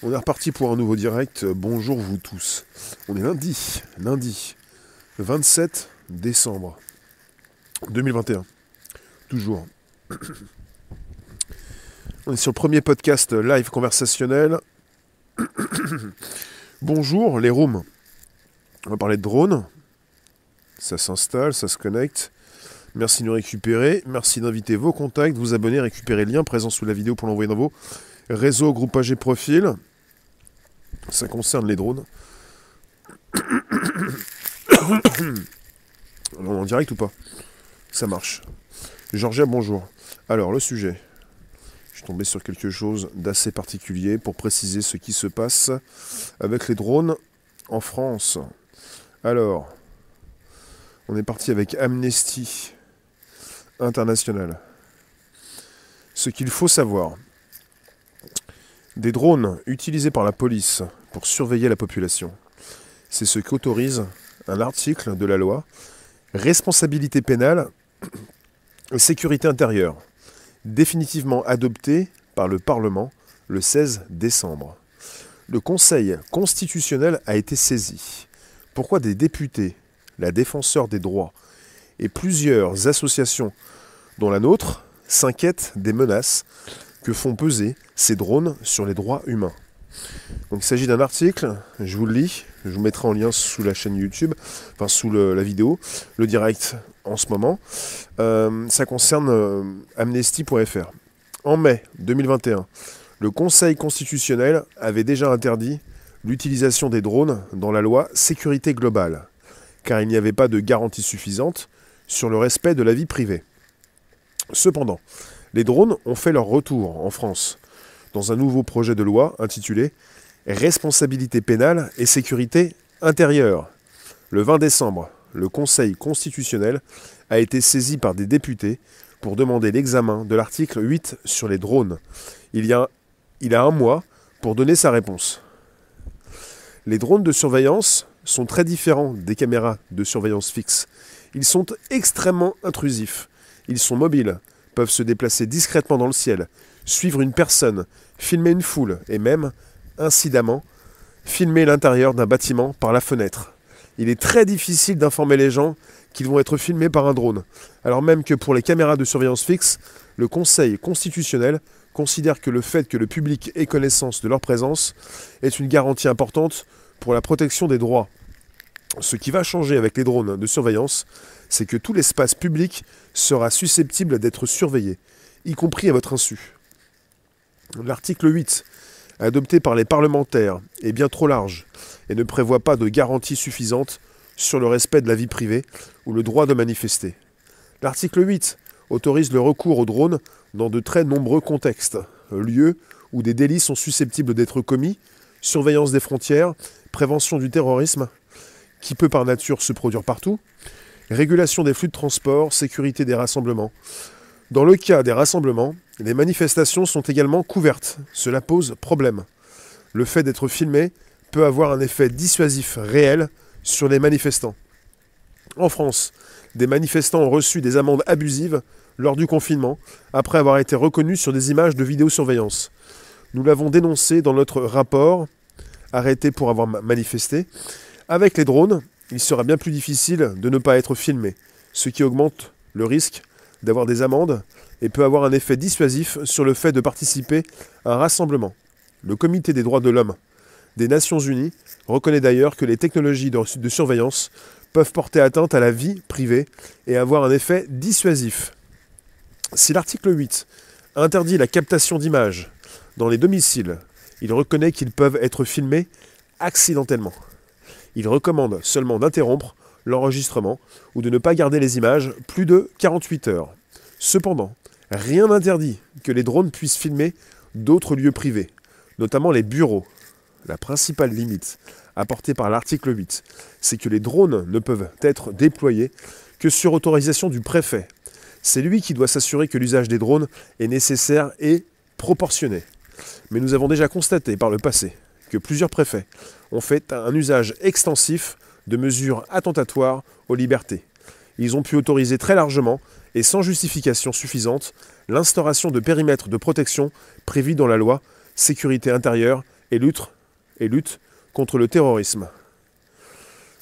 On est reparti pour un nouveau direct. Bonjour vous tous. On est lundi, lundi 27 décembre 2021. Toujours. On est sur le premier podcast live conversationnel. Bonjour les rooms. On va parler de drone. Ça s'installe, ça se connecte. Merci de nous récupérer. Merci d'inviter vos contacts, vous abonner, récupérer le lien présent sous la vidéo pour l'envoyer dans vos réseaux, groupages et profils. Ça concerne les drones. On est en direct ou pas? Ça marche. Georgia, bonjour. Alors, le sujet. Je suis tombé sur quelque chose d'assez particulier pour préciser ce qui se passe avec les drones en France. Alors, on est parti avec Amnesty International. Ce qu'il faut savoir. Des drones utilisés par la police pour surveiller la population. C'est ce qu'autorise un article de la loi Responsabilité pénale et sécurité intérieure, définitivement adopté par le Parlement le 16 décembre. Le Conseil constitutionnel a été saisi. Pourquoi des députés, la défenseur des droits et plusieurs associations, dont la nôtre, s'inquiètent des menaces que font peser ces drones sur les droits humains. Donc il s'agit d'un article, je vous le lis, je vous mettrai en lien sous la chaîne YouTube, enfin sous la vidéo, le direct en ce moment. Euh, ça concerne euh, amnesty.fr. En mai 2021, le Conseil constitutionnel avait déjà interdit l'utilisation des drones dans la loi sécurité globale, car il n'y avait pas de garantie suffisante sur le respect de la vie privée. Cependant, les drones ont fait leur retour en France dans un nouveau projet de loi intitulé Responsabilité pénale et sécurité intérieure. Le 20 décembre, le Conseil constitutionnel a été saisi par des députés pour demander l'examen de l'article 8 sur les drones. Il y a, a un mois pour donner sa réponse. Les drones de surveillance sont très différents des caméras de surveillance fixes. Ils sont extrêmement intrusifs. Ils sont mobiles, peuvent se déplacer discrètement dans le ciel, suivre une personne, filmer une foule et même, incidemment, filmer l'intérieur d'un bâtiment par la fenêtre. Il est très difficile d'informer les gens qu'ils vont être filmés par un drone, alors même que pour les caméras de surveillance fixe, le Conseil constitutionnel considère que le fait que le public ait connaissance de leur présence est une garantie importante pour la protection des droits. Ce qui va changer avec les drones de surveillance, c'est que tout l'espace public sera susceptible d'être surveillé, y compris à votre insu. L'article 8, adopté par les parlementaires, est bien trop large et ne prévoit pas de garantie suffisante sur le respect de la vie privée ou le droit de manifester. L'article 8 autorise le recours aux drones dans de très nombreux contextes, lieux où des délits sont susceptibles d'être commis, surveillance des frontières, prévention du terrorisme, qui peut par nature se produire partout, régulation des flux de transport, sécurité des rassemblements. Dans le cas des rassemblements, les manifestations sont également couvertes. Cela pose problème. Le fait d'être filmé peut avoir un effet dissuasif réel sur les manifestants. En France, des manifestants ont reçu des amendes abusives lors du confinement, après avoir été reconnus sur des images de vidéosurveillance. Nous l'avons dénoncé dans notre rapport, arrêté pour avoir manifesté. Avec les drones, il sera bien plus difficile de ne pas être filmé, ce qui augmente le risque d'avoir des amendes et peut avoir un effet dissuasif sur le fait de participer à un rassemblement. Le Comité des droits de l'homme des Nations Unies reconnaît d'ailleurs que les technologies de surveillance peuvent porter atteinte à la vie privée et avoir un effet dissuasif. Si l'article 8 interdit la captation d'images dans les domiciles, il reconnaît qu'ils peuvent être filmés accidentellement. Il recommande seulement d'interrompre l'enregistrement ou de ne pas garder les images plus de 48 heures. Cependant, rien n'interdit que les drones puissent filmer d'autres lieux privés, notamment les bureaux. La principale limite apportée par l'article 8, c'est que les drones ne peuvent être déployés que sur autorisation du préfet. C'est lui qui doit s'assurer que l'usage des drones est nécessaire et proportionné. Mais nous avons déjà constaté par le passé que plusieurs préfets ont fait un usage extensif de mesures attentatoires aux libertés. Ils ont pu autoriser très largement et sans justification suffisante l'instauration de périmètres de protection prévus dans la loi sécurité intérieure et lutte, contre le terrorisme.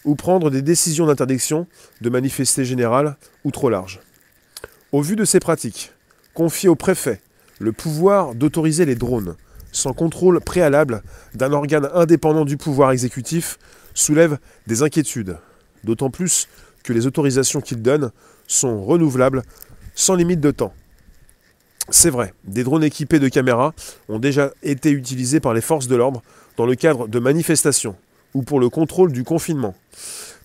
Ou prendre des décisions d'interdiction de manifester générales ou trop larges. Au vu de ces pratiques, confier au préfet le pouvoir d'autoriser les drones sans contrôle préalable d'un organe indépendant du pouvoir exécutif soulève des inquiétudes, d'autant plus que les autorisations qu'il donne sont renouvelables sans limite de temps. C'est vrai, des drones équipés de caméras ont déjà été utilisés par les forces de l'ordre dans le cadre de manifestations ou pour le contrôle du confinement.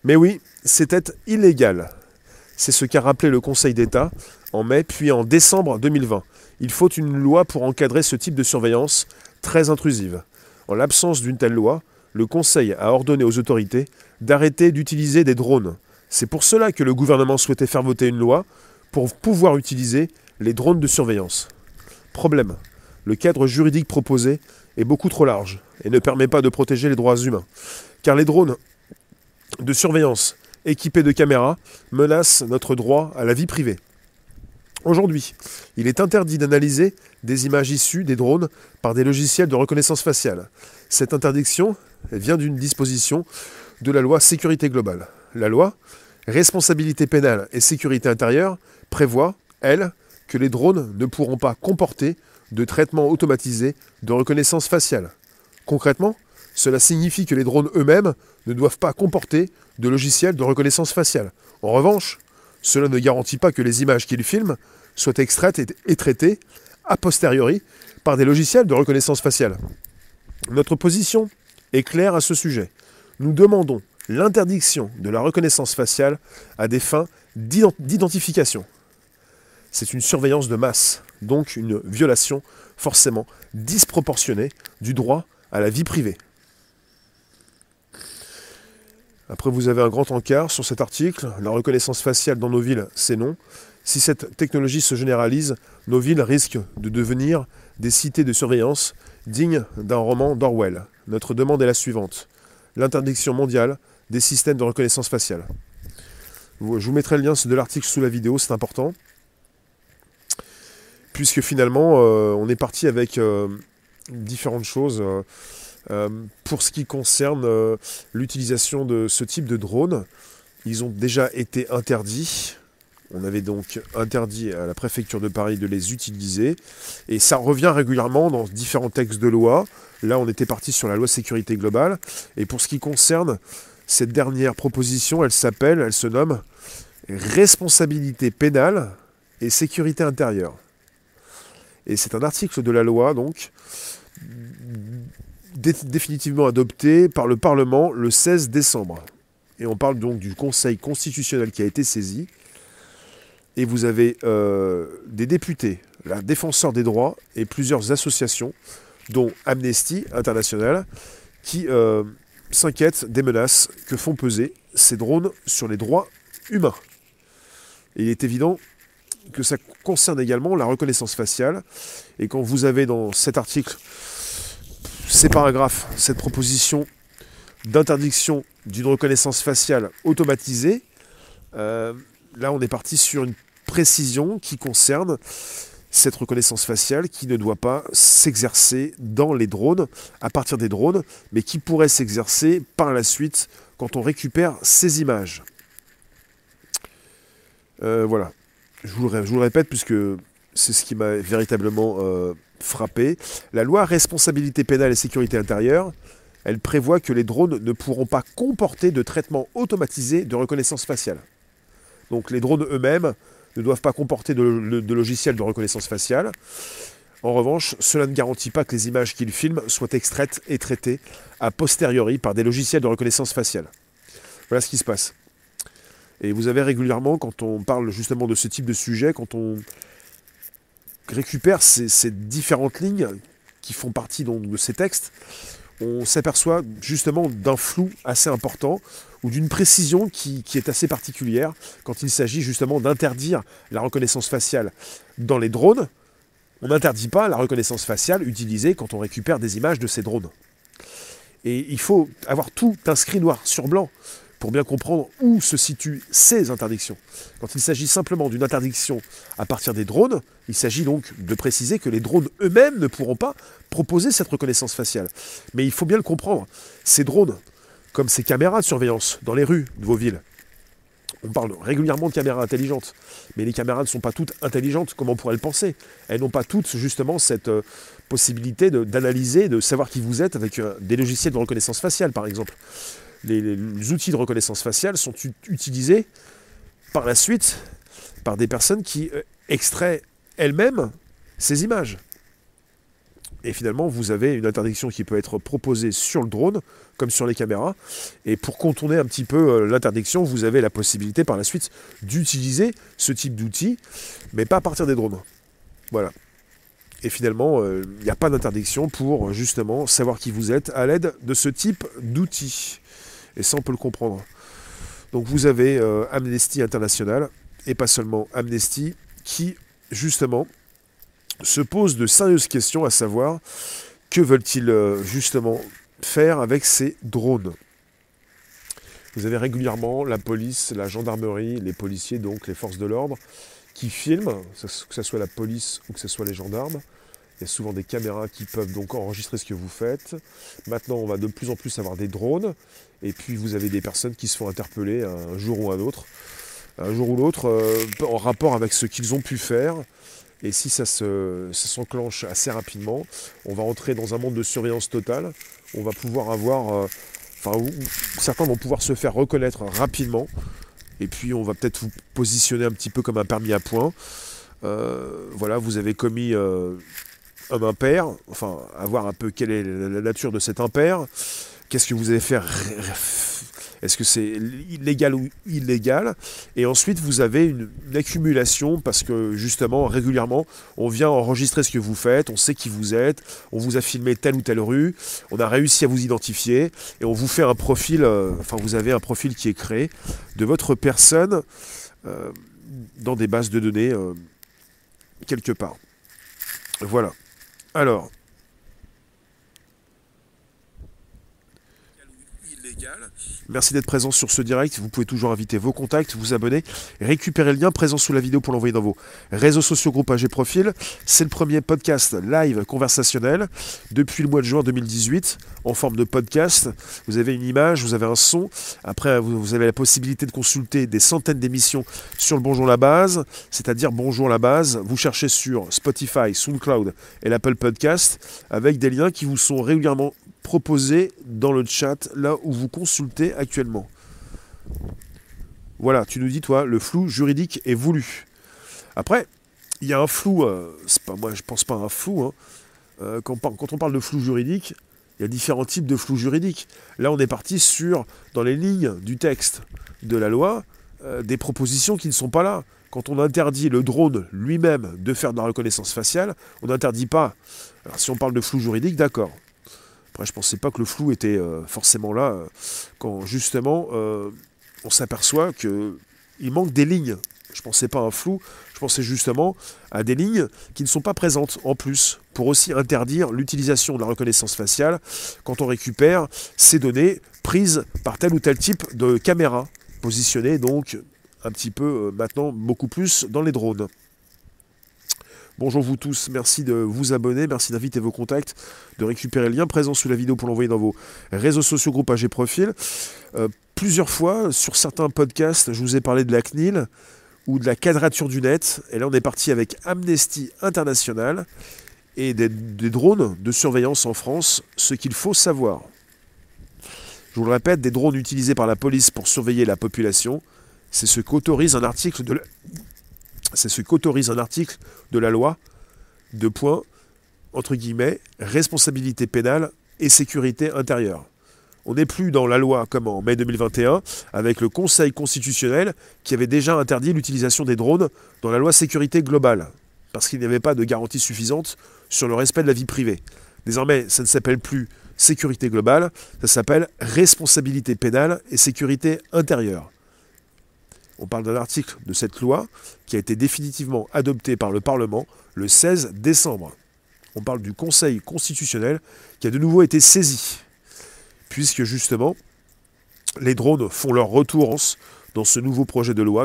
Mais oui, c'était illégal. C'est ce qu'a rappelé le Conseil d'État en mai puis en décembre 2020. Il faut une loi pour encadrer ce type de surveillance très intrusive. En l'absence d'une telle loi, le Conseil a ordonné aux autorités d'arrêter d'utiliser des drones. C'est pour cela que le gouvernement souhaitait faire voter une loi pour pouvoir utiliser les drones de surveillance. Problème. Le cadre juridique proposé est beaucoup trop large et ne permet pas de protéger les droits humains. Car les drones de surveillance équipés de caméras menacent notre droit à la vie privée. Aujourd'hui, il est interdit d'analyser des images issues des drones par des logiciels de reconnaissance faciale. Cette interdiction vient d'une disposition de la loi sécurité globale. La loi responsabilité pénale et sécurité intérieure prévoit, elle, que les drones ne pourront pas comporter de traitement automatisé de reconnaissance faciale. Concrètement, cela signifie que les drones eux-mêmes ne doivent pas comporter de logiciel de reconnaissance faciale. En revanche, cela ne garantit pas que les images qu'ils filment soient extraites et traitées a posteriori par des logiciels de reconnaissance faciale. Notre position est claire à ce sujet. Nous demandons l'interdiction de la reconnaissance faciale à des fins d'identification. C'est une surveillance de masse, donc une violation forcément disproportionnée du droit à la vie privée. Après, vous avez un grand encart sur cet article. La reconnaissance faciale dans nos villes, c'est non. Si cette technologie se généralise, nos villes risquent de devenir des cités de surveillance dignes d'un roman d'Orwell. Notre demande est la suivante. L'interdiction mondiale des systèmes de reconnaissance faciale. Je vous mettrai le lien de l'article sous la vidéo, c'est important. Puisque finalement, euh, on est parti avec euh, différentes choses. Euh, pour ce qui concerne euh, l'utilisation de ce type de drone, ils ont déjà été interdits. On avait donc interdit à la préfecture de Paris de les utiliser. Et ça revient régulièrement dans différents textes de loi. Là, on était parti sur la loi sécurité globale. Et pour ce qui concerne cette dernière proposition, elle s'appelle, elle se nomme responsabilité pénale et sécurité intérieure. Et c'est un article de la loi, donc, définitivement adopté par le Parlement le 16 décembre. Et on parle donc du Conseil constitutionnel qui a été saisi. Et vous avez euh, des députés, la défenseur des droits et plusieurs associations, dont Amnesty International, qui euh, s'inquiètent des menaces que font peser ces drones sur les droits humains. Et il est évident que ça concerne également la reconnaissance faciale. Et quand vous avez dans cet article ces paragraphes, cette proposition d'interdiction d'une reconnaissance faciale automatisée, euh, là on est parti sur une précision qui concerne cette reconnaissance faciale qui ne doit pas s'exercer dans les drones, à partir des drones, mais qui pourrait s'exercer par la suite quand on récupère ces images. Euh, voilà, je vous, le, répète puisque c'est ce qui m'a véritablement euh, frappé. La loi responsabilité pénale et sécurité intérieure, elle prévoit que les drones ne pourront pas comporter de traitement automatisé de reconnaissance faciale. Donc les drones eux-mêmes ne doivent pas comporter de, de, logiciel de reconnaissance faciale. En revanche, cela ne garantit pas que les images qu'ils filment soient extraites et traitées a posteriori par des logiciels de reconnaissance faciale. Voilà ce qui se passe. Et vous avez régulièrement, quand on parle justement de ce type de sujet, quand on récupère ces, différentes lignes qui font partie de ces textes, on s'aperçoit justement d'un flou assez important ou d'une précision qui, est assez particulière quand il s'agit justement d'interdire la reconnaissance faciale dans les drones. On n'interdit pas la reconnaissance faciale utilisée quand on récupère des images de ces drones. Et il faut avoir tout inscrit noir sur blanc pour bien comprendre où se situent ces interdictions. Quand il s'agit simplement d'une interdiction à partir des drones, il s'agit donc de préciser que les drones eux-mêmes ne pourront pas proposer cette reconnaissance faciale. Mais il faut bien le comprendre, ces drones, comme ces caméras de surveillance dans les rues de vos villes, on parle régulièrement de caméras intelligentes, mais les caméras ne sont pas toutes intelligentes comme on pourrait le penser. Elles n'ont pas toutes justement cette euh, possibilité d'analyser, de, savoir qui vous êtes avec euh, des logiciels de reconnaissance faciale par exemple les, outils de reconnaissance faciale sont utilisés par la suite par des personnes qui euh, extraient elles-mêmes ces images. Et finalement, vous avez une interdiction qui peut être proposée sur le drone, comme sur les caméras. Et pour contourner un petit peu euh, l'interdiction, vous avez la possibilité par la suite d'utiliser ce type d'outils, mais pas à partir des drones. Voilà. Et finalement, euh, il n'y a pas d'interdiction pour justement savoir qui vous êtes à l'aide de ce type d'outils. Et ça, on peut le comprendre. Donc vous avez euh, Amnesty International, et pas seulement Amnesty, qui justement se pose de sérieuses questions, à savoir que veulent-ils euh, justement faire avec ces drones. Vous avez régulièrement la police, la gendarmerie, les policiers, donc les forces de l'ordre, qui filment, que ce soit la police ou que ce soit les gendarmes, il y a souvent des caméras qui peuvent donc enregistrer ce que vous faites. Maintenant, on va de plus en plus avoir des drones. Et puis, vous avez des personnes qui se font interpeller un jour ou un autre, un jour ou l'autre, euh, en rapport avec ce qu'ils ont pu faire. Et si ça s'enclenche assez rapidement, on va entrer dans un monde de surveillance totale. On va pouvoir avoir, euh, enfin, certains vont pouvoir se faire reconnaître rapidement. Et puis, on va peut-être vous positionner un petit peu comme un permis à point. Euh, voilà, vous avez commis un impair, enfin, à voir un peu quelle est la nature de cet impair, qu'est-ce que vous allez faire est-ce que c'est illégal ou illégal? Et ensuite, vous avez une, accumulation parce que justement, régulièrement, on vient enregistrer ce que vous faites, on sait qui vous êtes, on vous a filmé telle ou telle rue, on a réussi à vous identifier et on vous fait un profil, euh, enfin, vous avez un profil qui est créé de votre personne euh, dans des bases de données euh, quelque part. Voilà. Alors. Merci d'être présent sur ce direct. Vous pouvez toujours inviter vos contacts, vous abonner, récupérer le lien présent sous la vidéo pour l'envoyer dans vos réseaux sociaux, groupes AG Profil. C'est le premier podcast live conversationnel depuis le mois de juin 2018 en forme de podcast. Vous avez une image, vous avez un son. Après, vous avez la possibilité de consulter des centaines d'émissions sur le Bonjour la base, c'est-à-dire Bonjour la base. Vous cherchez sur Spotify, SoundCloud et l'Apple Podcast avec des liens qui vous sont régulièrement proposés dans le chat là où vous consultez actuellement. Voilà, tu nous dis toi, le flou juridique est voulu. Après, il y a un flou, euh, c'est pas moi, je pense pas à un flou. Hein. Euh, quand, quand, on parle de flou juridique, il y a différents types de flou juridique. Là, on est parti sur, dans les lignes du texte de la loi, euh, des propositions qui ne sont pas là. Quand on interdit le drone lui-même de faire de la reconnaissance faciale, on n'interdit pas. Alors, si on parle de flou juridique, d'accord. Après, je ne pensais pas que le flou était euh, forcément là, euh, quand justement euh, on s'aperçoit qu'il manque des lignes. Je ne pensais pas à un flou, je pensais justement à des lignes qui ne sont pas présentes en plus, pour aussi interdire l'utilisation de la reconnaissance faciale quand on récupère ces données prises par tel ou tel type de caméra, positionnées donc un petit peu maintenant beaucoup plus dans les drones. Bonjour vous tous, merci de vous abonner, merci d'inviter vos contacts, de récupérer le lien présent sous la vidéo pour l'envoyer dans vos réseaux sociaux, groupe AG Profil. Euh, plusieurs fois, sur certains podcasts, je vous ai parlé de la CNIL ou de la quadrature du net, et là on est parti avec Amnesty International et des, des drones de surveillance en France, ce qu'il faut savoir. Je vous le répète, des drones utilisés par la police pour surveiller la population, c'est ce qu'autorise un article de la, c'est ce qu'autorise un article de la loi, de points, entre guillemets, responsabilité pénale et sécurité intérieure. On n'est plus dans la loi comme en mai 2021, avec le Conseil constitutionnel qui avait déjà interdit l'utilisation des drones dans la loi sécurité globale, parce qu'il n'y avait pas de garantie suffisante sur le respect de la vie privée. Désormais, ça ne s'appelle plus sécurité globale, ça s'appelle responsabilité pénale et sécurité intérieure. On parle d'un article de cette loi qui a été définitivement adopté par le Parlement le 16 décembre. On parle du Conseil constitutionnel qui a de nouveau été saisi, puisque justement, les drones font leur retour dans ce nouveau projet de loi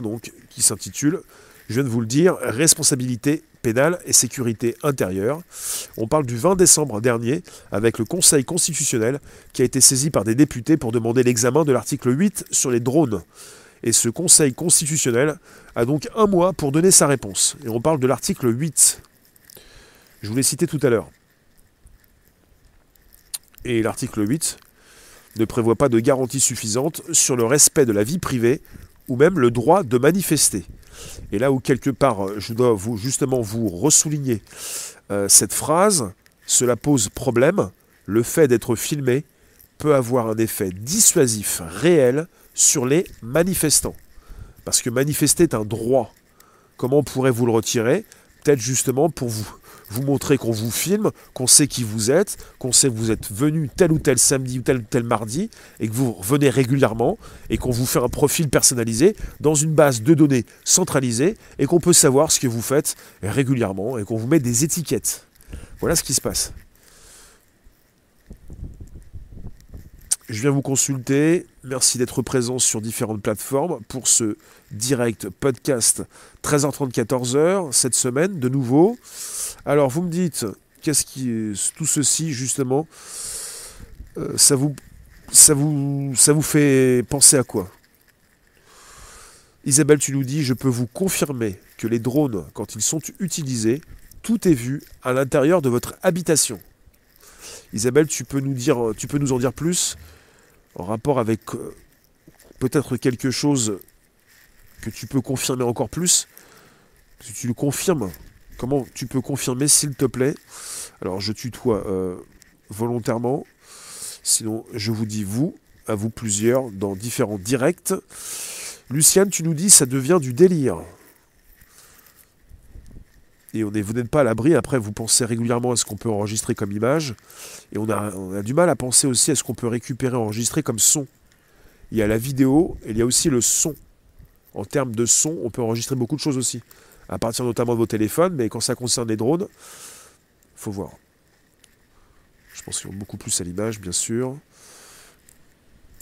qui s'intitule, je viens de vous le dire, responsabilité pénale et sécurité intérieure. On parle du 20 décembre dernier avec le Conseil constitutionnel qui a été saisi par des députés pour demander l'examen de l'article 8 sur les drones. Et ce Conseil constitutionnel a donc un mois pour donner sa réponse. Et on parle de l'article 8. Je vous l'ai cité tout à l'heure. Et l'article 8 ne prévoit pas de garantie suffisante sur le respect de la vie privée ou même le droit de manifester. Et là où quelque part je dois justement vous ressouligner euh, cette phrase, cela pose problème. Le fait d'être filmé peut avoir un effet dissuasif réel sur les manifestants. Parce que manifester est un droit. Comment pourrait-vous le retirer? Peut-être justement pour vous vous montrer qu'on vous filme, qu'on sait qui vous êtes, qu'on sait que vous êtes venu tel ou tel samedi ou tel ou tel mardi, et que vous revenez régulièrement, et qu'on vous fait un profil personnalisé dans une base de données centralisée, et qu'on peut savoir ce que vous faites régulièrement, et qu'on vous met des étiquettes. Voilà ce qui se passe. Je viens vous consulter. Merci d'être présent sur différentes plateformes pour ce direct podcast 13h30 14h cette semaine de nouveau. Alors vous me dites qu'est-ce qui tout ceci justement? Euh, ça vous ça vous ça vous fait penser à quoi? Isabelle, tu nous dis je peux vous confirmer que les drones quand ils sont utilisés, tout est vu à l'intérieur de votre habitation. Isabelle, tu peux nous dire tu peux nous en dire plus? En rapport avec euh, peut-être quelque chose que tu peux confirmer encore plus. Si tu le confirmes, comment tu peux confirmer s'il te plaît? Alors je tutoie euh, volontairement, sinon je vous dis vous, à vous plusieurs, dans différents directs. Luciane, tu nous dis ça devient du délire. Et on est, vous n'êtes pas à l'abri, après vous pensez régulièrement à ce qu'on peut enregistrer comme image, et on a, du mal à penser aussi à ce qu'on peut récupérer, enregistrer comme son. Il y a la vidéo, et il y a aussi le son. En termes de son, on peut enregistrer beaucoup de choses aussi, à partir notamment de vos téléphones, mais quand ça concerne les drones, faut voir. Je pense qu'il y a beaucoup plus à l'image, bien sûr.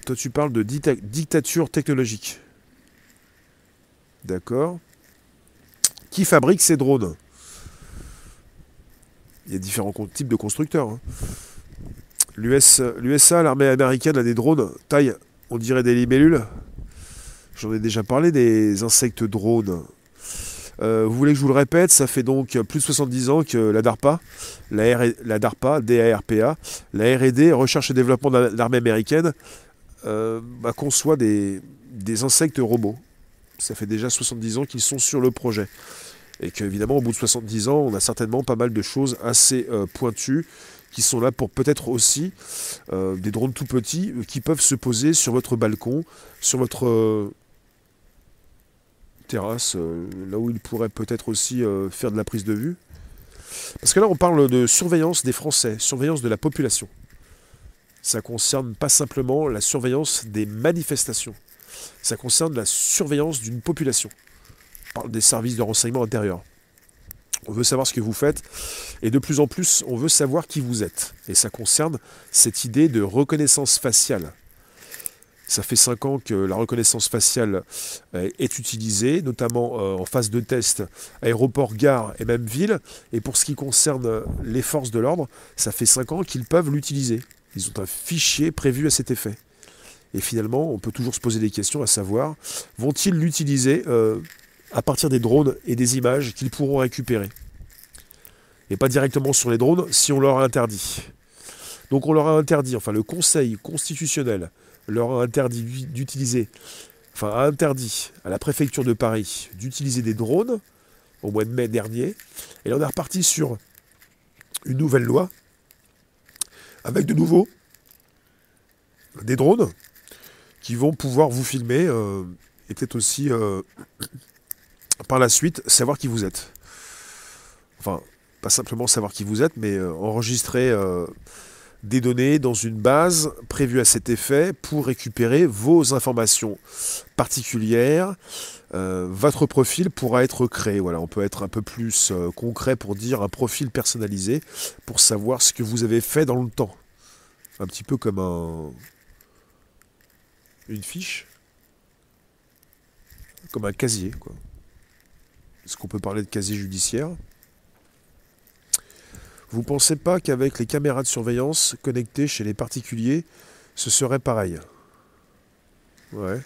Toi, tu parles de dictature technologique. D'accord. Qui fabrique ces drones? Il y a différents types de constructeurs. Hein. L'USA, l'armée américaine, a des drones, taille, on dirait des libellules. J'en ai déjà parlé des insectes drones. Euh, vous voulez que je vous le répète, ça fait donc plus de 70 ans que la DARPA, la, DARPA, DARPA, la R&D, Recherche et Développement de l'armée américaine, euh, bah, conçoit des, des insectes robots. Ça fait déjà 70 ans qu'ils sont sur le projet. Et qu'évidemment, au bout de 70 ans, on a certainement pas mal de choses assez euh, pointues qui sont là pour peut-être aussi euh, des drones tout petits euh, qui peuvent se poser sur votre balcon, sur votre terrasse, là où ils pourraient peut-être aussi faire de la prise de vue. Parce que là, on parle de surveillance des Français, surveillance de la population. Ça concerne pas simplement la surveillance des manifestations, ça concerne la surveillance d'une population des services de renseignement intérieur. On veut savoir ce que vous faites et de plus en plus, on veut savoir qui vous êtes. Et ça concerne cette idée de reconnaissance faciale. Ça fait 5 ans que la reconnaissance faciale euh, est utilisée, notamment euh, en phase de test aéroport, gare et même ville. Et pour ce qui concerne les forces de l'ordre, ça fait 5 ans qu'ils peuvent l'utiliser. Ils ont un fichier prévu à cet effet. Et finalement, on peut toujours se poser des questions à savoir, vont-ils l'utiliser euh, à partir des drones et des images qu'ils pourront récupérer. Et pas directement sur les drones si on leur a interdit. Donc on leur a interdit, enfin le Conseil constitutionnel leur a interdit d'utiliser, enfin a interdit à la préfecture de Paris d'utiliser des drones au mois de mai dernier. Et là on est reparti sur une nouvelle loi avec de nouveau des drones qui vont pouvoir vous filmer euh, et peut-être aussi euh, par la suite, savoir qui vous êtes. Enfin, pas simplement savoir qui vous êtes, mais euh, enregistrer euh, des données dans une base prévue à cet effet pour récupérer vos informations particulières. Euh, votre profil pourra être créé. Voilà, on peut être un peu plus concret pour dire un profil personnalisé pour savoir ce que vous avez fait dans le temps. Un petit peu comme un, une fiche, comme un casier. Quoi. Est-ce qu'on peut parler de casier judiciaire Vous ne pensez pas qu'avec les caméras de surveillance connectées chez les particuliers, ce serait pareil? Ouais.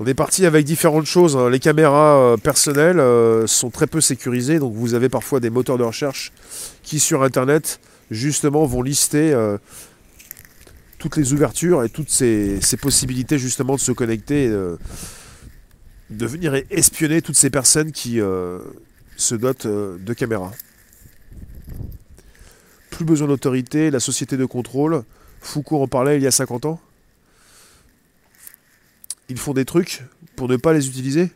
On est parti avec différentes choses. Hein. Les caméras euh, personnelles euh, sont très peu sécurisées, donc vous avez parfois des moteurs de recherche qui sur Internet justement vont lister euh, toutes les ouvertures et toutes ces, possibilités justement de se connecter, venir espionner toutes ces personnes qui se dotent de caméras. Plus besoin d'autorité, la société de contrôle. Foucault en parlait il y a 50 ans ils font des trucs pour ne pas les utiliser.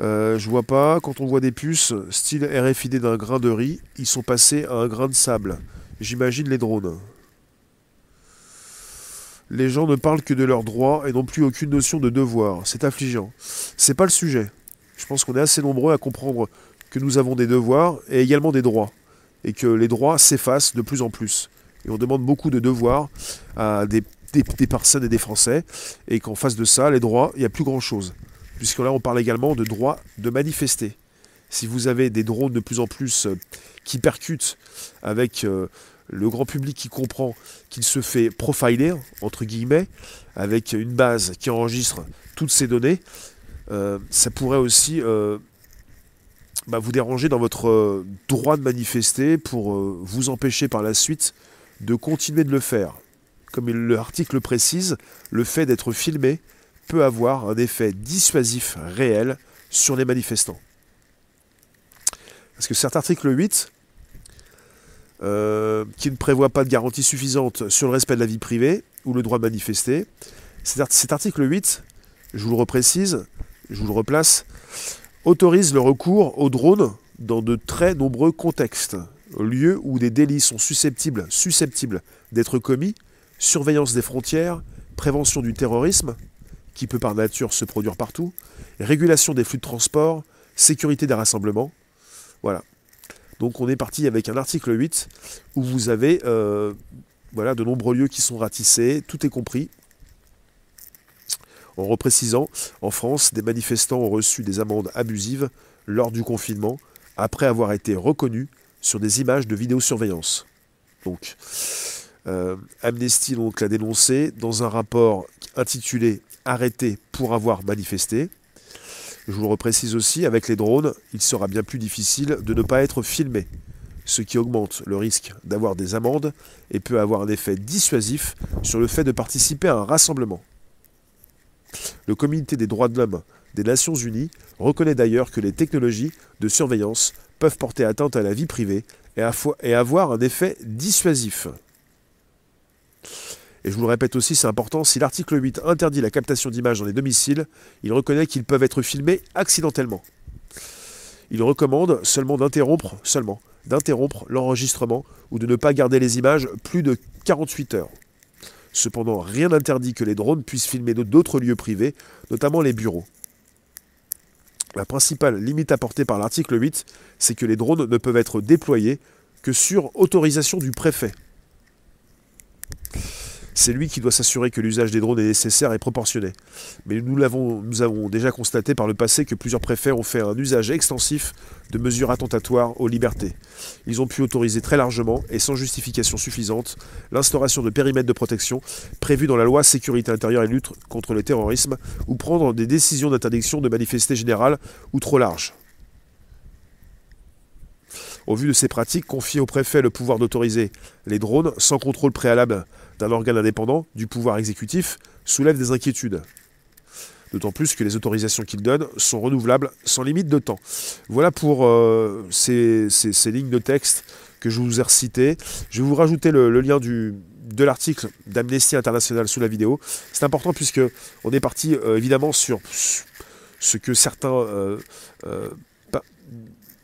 Euh, je vois pas, quand on voit des puces style RFID d'un grain de riz, ils sont passés à un grain de sable. J'imagine les drones. Les gens ne parlent que de leurs droits et n'ont plus aucune notion de devoir. C'est affligeant. C'est pas le sujet. Je pense qu'on est assez nombreux à comprendre que nous avons des devoirs et également des droits. Et que les droits s'effacent de plus en plus. Et on demande beaucoup de devoirs à des personnes et des Français, et qu'en face de ça, les droits, il n'y a plus grand-chose. Puisque là, on parle également de droit de manifester. Si vous avez des drones de plus en plus euh, qui percutent avec euh, le grand public qui comprend qu'il se fait profiler, entre guillemets, avec une base qui enregistre toutes ces données, euh, ça pourrait aussi bah, vous déranger dans votre droit de manifester pour vous empêcher par la suite de continuer de le faire comme l'article précise, le fait d'être filmé peut avoir un effet dissuasif réel sur les manifestants. Parce que cet article 8, euh, qui ne prévoit pas de garantie suffisante sur le respect de la vie privée ou le droit de manifester, cet article 8, je vous le reprécise, je vous le replace, autorise le recours aux drones dans de très nombreux contextes, lieux où des délits sont susceptibles, susceptibles d'être commis surveillance des frontières, prévention du terrorisme, qui peut par nature se produire partout, régulation des flux de transport, sécurité des rassemblements. Voilà. Donc on est parti avec un article 8 où vous avez euh, voilà, de nombreux lieux qui sont ratissés, tout est compris. En reprécisant, en France, des manifestants ont reçu des amendes abusives lors du confinement après avoir été reconnus sur des images de vidéosurveillance. Donc, euh, Amnesty l'a dénoncé dans un rapport intitulé Arrêté pour avoir manifesté. Je vous le reprécise aussi, avec les drones, il sera bien plus difficile de ne pas être filmé, ce qui augmente le risque d'avoir des amendes et peut avoir un effet dissuasif sur le fait de participer à un rassemblement. Le Comité des droits de l'homme des Nations Unies reconnaît d'ailleurs que les technologies de surveillance peuvent porter atteinte à la vie privée et avoir un effet dissuasif. Et je vous le répète aussi, c'est important, si l'article 8 interdit la captation d'images dans les domiciles, il reconnaît qu'ils peuvent être filmés accidentellement. Il recommande seulement d'interrompre, seulement, d'interrompre l'enregistrement ou de ne pas garder les images plus de 48 heures. Cependant, rien n'interdit que les drones puissent filmer d'autres lieux privés, notamment les bureaux. La principale limite apportée par l'article 8, c'est que les drones ne peuvent être déployés que sur autorisation du préfet. C'est lui qui doit s'assurer que l'usage des drones est nécessaire et proportionné. Mais nous, l'avons, avons déjà constaté par le passé que plusieurs préfets ont fait un usage extensif de mesures attentatoires aux libertés. Ils ont pu autoriser très largement et sans justification suffisante l'instauration de périmètres de protection prévus dans la loi sécurité intérieure et lutte contre le terrorisme ou prendre des décisions d'interdiction de manifester générale ou trop larges. Au vu de ces pratiques, confier au préfet le pouvoir d'autoriser les drones sans contrôle préalable d'un organe indépendant du pouvoir exécutif soulève des inquiétudes. D'autant plus que les autorisations qu'il donne sont renouvelables sans limite de temps. Voilà pour euh, ces, lignes de texte que je vous ai recitées. Je vais vous rajouter le, lien de l'article d'Amnesty International sous la vidéo. C'est important puisque on est parti euh, évidemment sur ce que certains euh,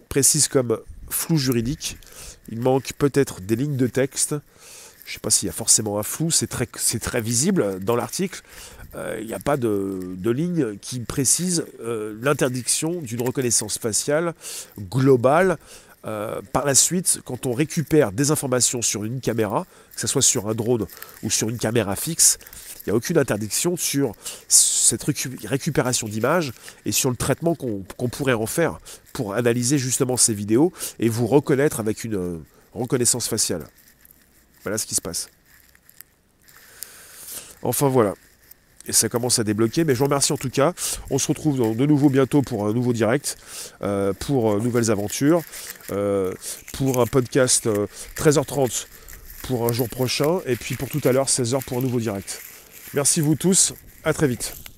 précisent comme flou juridique. Il manque peut-être des lignes de texte. Je ne sais pas s'il y a forcément un flou, c'est très, visible dans l'article. Euh, il n'y a pas de, ligne qui précise euh, l'interdiction d'une reconnaissance faciale globale euh, par la suite, quand on récupère des informations sur une caméra, que ce soit sur un drone ou sur une caméra fixe, il n'y a aucune interdiction sur cette récupération d'images et sur le traitement qu'on pourrait en faire pour analyser justement ces vidéos et vous reconnaître avec une euh, reconnaissance faciale. Voilà ce qui se passe. Enfin voilà. Et ça commence à débloquer. Mais je vous remercie en tout cas. On se retrouve de nouveau bientôt pour un nouveau direct, euh, pour euh, nouvelles aventures, euh, pour un podcast 13h30 pour un jour prochain, et puis pour tout à l'heure 16h pour un nouveau direct. Merci vous tous. À très vite.